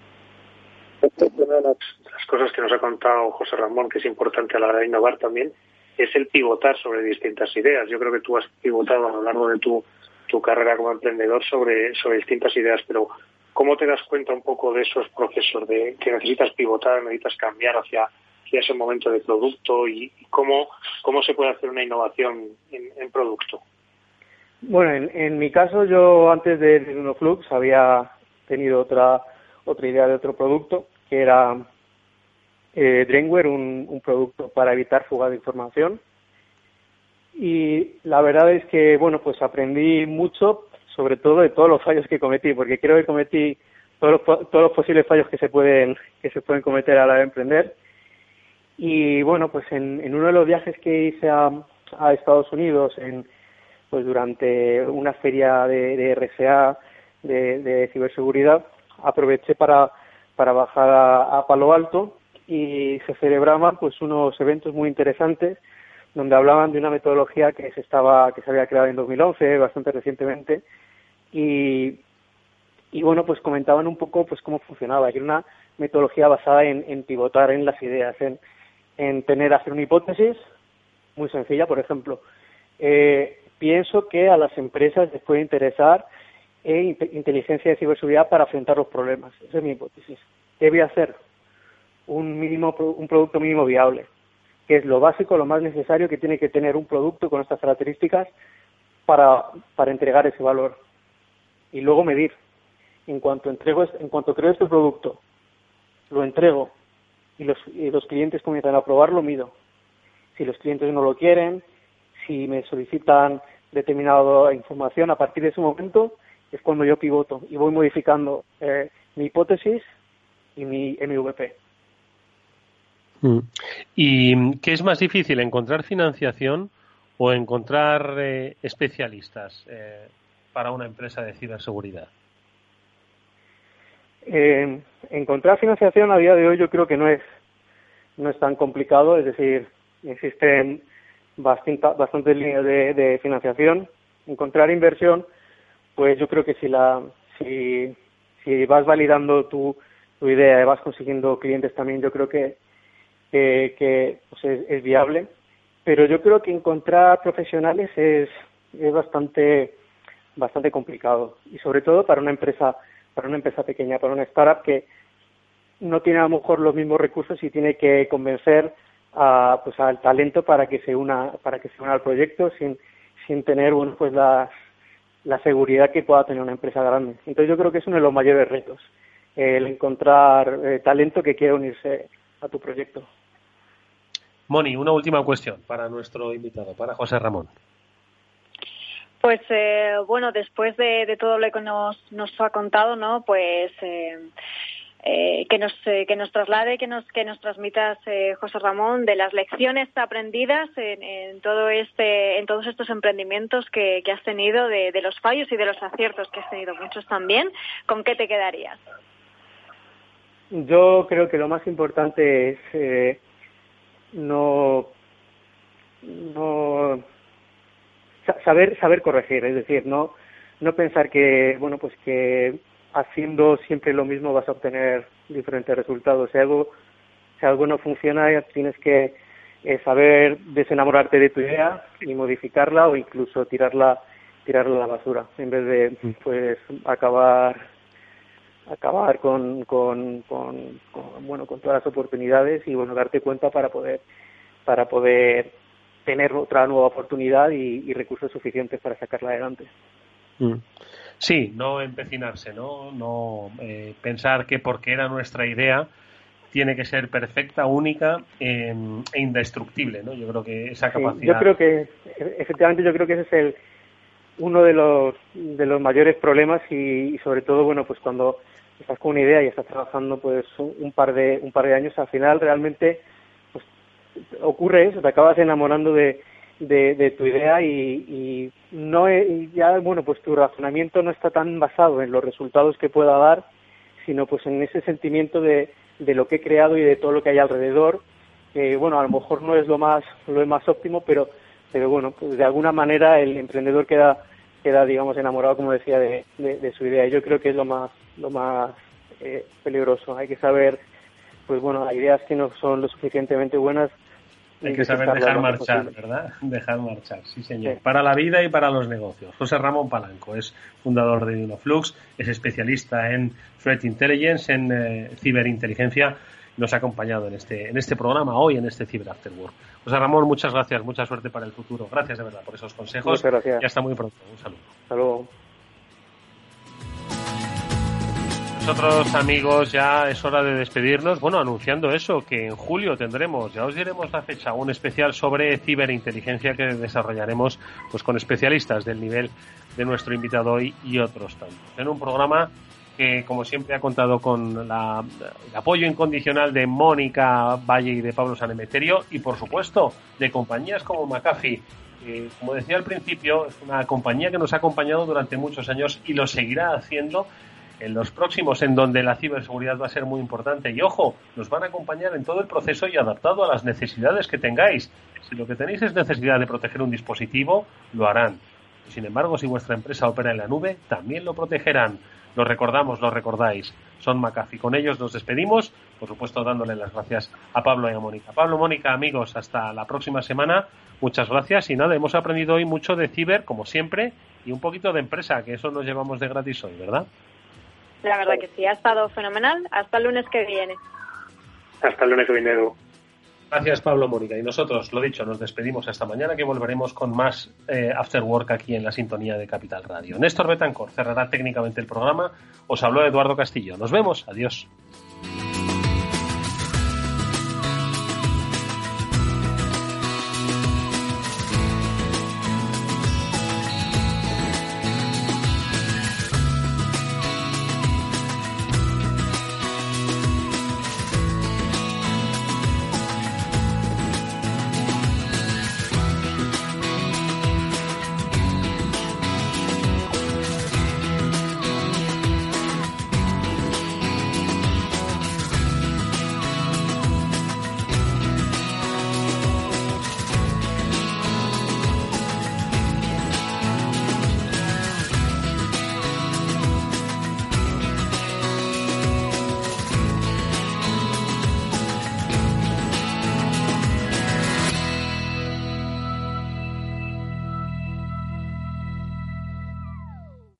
Una de las cosas que nos ha contado José Ramón, que es importante a la hora de innovar también, es el pivotar sobre distintas ideas. Yo creo que tú has pivotado a lo largo de tu, tu carrera como emprendedor sobre, sobre distintas ideas, pero ¿cómo te das cuenta un poco de esos procesos de que necesitas pivotar, necesitas cambiar hacia, hacia ese momento de producto y cómo, cómo se puede hacer una innovación en, producto? Bueno, en, en, mi caso yo antes de, de Unoflux había tenido otra otra idea de otro producto que era eh, Drainware, un, un, producto para evitar fuga de información. Y la verdad es que, bueno, pues aprendí mucho, sobre todo de todos los fallos que cometí, porque creo que cometí todos los, todos los posibles fallos que se pueden que se pueden cometer a la hora de emprender. Y bueno, pues en, en uno de los viajes que hice a, a Estados Unidos, en, pues durante una feria de, de RSA de, de ciberseguridad, aproveché para, para bajar a, a Palo Alto y se celebraban pues unos eventos muy interesantes donde hablaban de una metodología que se estaba que se había creado en 2011 bastante recientemente y y bueno pues comentaban un poco pues cómo funcionaba. Era una metodología basada en, en pivotar en las ideas en, en tener hacer una hipótesis muy sencilla por ejemplo eh, pienso que a las empresas les puede interesar eh, inteligencia de ciberseguridad para afrontar los problemas esa es mi hipótesis qué voy a hacer un mínimo un producto mínimo viable, que es lo básico, lo más necesario que tiene que tener un producto con estas características para, para entregar ese valor. Y luego medir. En cuanto entrego en cuanto creo este producto, lo entrego y los, clientes comienzan a probarlo, mido. Si los clientes no lo quieren, si me solicitan determinada información, a partir de ese momento es cuando yo pivoto y voy modificando eh, mi hipótesis y mi MVP. Mm. ¿Y qué es más difícil, encontrar financiación o encontrar eh, especialistas eh, para una empresa de ciberseguridad? Eh, encontrar financiación a día de hoy yo creo que no es no es tan complicado, es decir, existen bastante, bastantes líneas de, de financiación. Encontrar inversión, pues yo creo que si la si, vas validando tu, tu idea y vas consiguiendo clientes también, yo creo que que, pues es, viable, pero yo creo que encontrar profesionales es, es bastante bastante complicado y sobre todo para una empresa para una empresa pequeña, para una startup que no tiene a lo mejor los mismos recursos y tiene que convencer a, pues al talento para que se una para que se una al proyecto sin sin tener bueno pues la, la seguridad que pueda tener una empresa grande. Entonces yo creo que es uno de los mayores retos el encontrar eh, talento que quiera unirse a tu proyecto. Moni, una última cuestión para nuestro invitado, para José Ramón. Pues eh, bueno, después de, todo lo que nos, nos ha contado, ¿no? Pues eh, eh, que nos que nos traslade, que nos que nos transmitas José Ramón de las lecciones aprendidas en, todo este en todos estos emprendimientos que, has tenido, de, los fallos y de los aciertos que has tenido muchos también. ¿Con qué te quedarías? Yo creo que lo más importante es no no saber saber corregir es decir no no pensar que bueno pues que haciendo siempre lo mismo vas a obtener diferentes resultados si algo si algo no funciona tienes que eh, saber desenamorarte de tu idea y modificarla o incluso tirarla tirarla a la basura en vez de mm. pues acabar acabar con, con, con, bueno con todas las oportunidades y bueno darte cuenta para poder para poder tener otra nueva oportunidad y, recursos suficientes para sacarla adelante. Mm. Sí, no empecinarse, no, no eh, pensar que porque era nuestra idea tiene que ser perfecta, única e, indestructible, ¿no? Yo creo que esa capacidad. yo creo que efectivamente yo creo que ese es el uno de los de los mayores problemas y, y sobre todo bueno pues cuando estás con una idea y estás trabajando pues un par de un par de años al final realmente ocurre eso te acabas enamorando de de, tu idea y, y no y ya bueno pues tu razonamiento no está tan basado en los resultados que pueda dar sino pues en ese sentimiento de, de lo que he creado y de todo lo que hay alrededor que bueno a lo mejor no es lo más lo más óptimo pero pero bueno pues de alguna manera el emprendedor queda queda, digamos, enamorado, como decía, de, de, su idea. Yo creo que es lo más, lo más eh, peligroso. Hay que saber, pues bueno, ideas que no son lo suficientemente buenas, Hay que saber dejar marchar, ¿verdad? Dejar marchar, sí señor. Para la vida y para los negocios. José Ramón Palanco es fundador de Unoflux, es especialista en Threat Intelligence, en eh, ciberinteligencia. Nos ha acompañado en este, en este programa hoy, en este Cyber After Work. José Ramón, muchas gracias, mucha suerte para el futuro. Gracias de verdad por esos consejos. Muchas gracias. Y hasta muy pronto. Un saludo. Hasta luego. Nosotros, amigos, ya es hora de despedirnos. Bueno, anunciando eso, que en julio tendremos, ya os diremos la fecha, un especial sobre ciberinteligencia que desarrollaremos pues con especialistas del nivel de nuestro invitado hoy y otros tantos. En un programa que, como siempre, ha contado con la, el apoyo incondicional de Mónica Valle y de Pablo Sanemeterio y, por supuesto, de compañías como McAfee. como decía al principio, es una compañía que nos ha acompañado durante muchos años y lo seguirá haciendo en los próximos, en donde la ciberseguridad va a ser muy importante. Y ojo, nos van a acompañar en todo el proceso y adaptado a las necesidades que tengáis. Si lo que tenéis es necesidad de proteger un dispositivo, lo harán. Sin embargo, si vuestra empresa opera en la nube, también lo protegerán. Lo recordamos, lo recordáis. Son McAfee. Con ellos nos despedimos, por supuesto dándole las gracias a Pablo y a Mónica. Pablo, Mónica, amigos, hasta la próxima semana. Muchas gracias y nada, hemos aprendido hoy mucho de ciber, como siempre, y un poquito de empresa, que eso nos llevamos de gratis hoy, ¿verdad? La verdad que sí, ha estado fenomenal. Hasta el lunes que viene. Hasta el lunes que viene, Edu. Gracias, Pablo Mónica. Y nosotros, lo dicho, nos despedimos hasta mañana que volveremos con más eh, After Work aquí en la sintonía de Capital Radio. Néstor Betancor cerrará técnicamente el programa. Os habló Eduardo Castillo. Nos vemos. Adiós.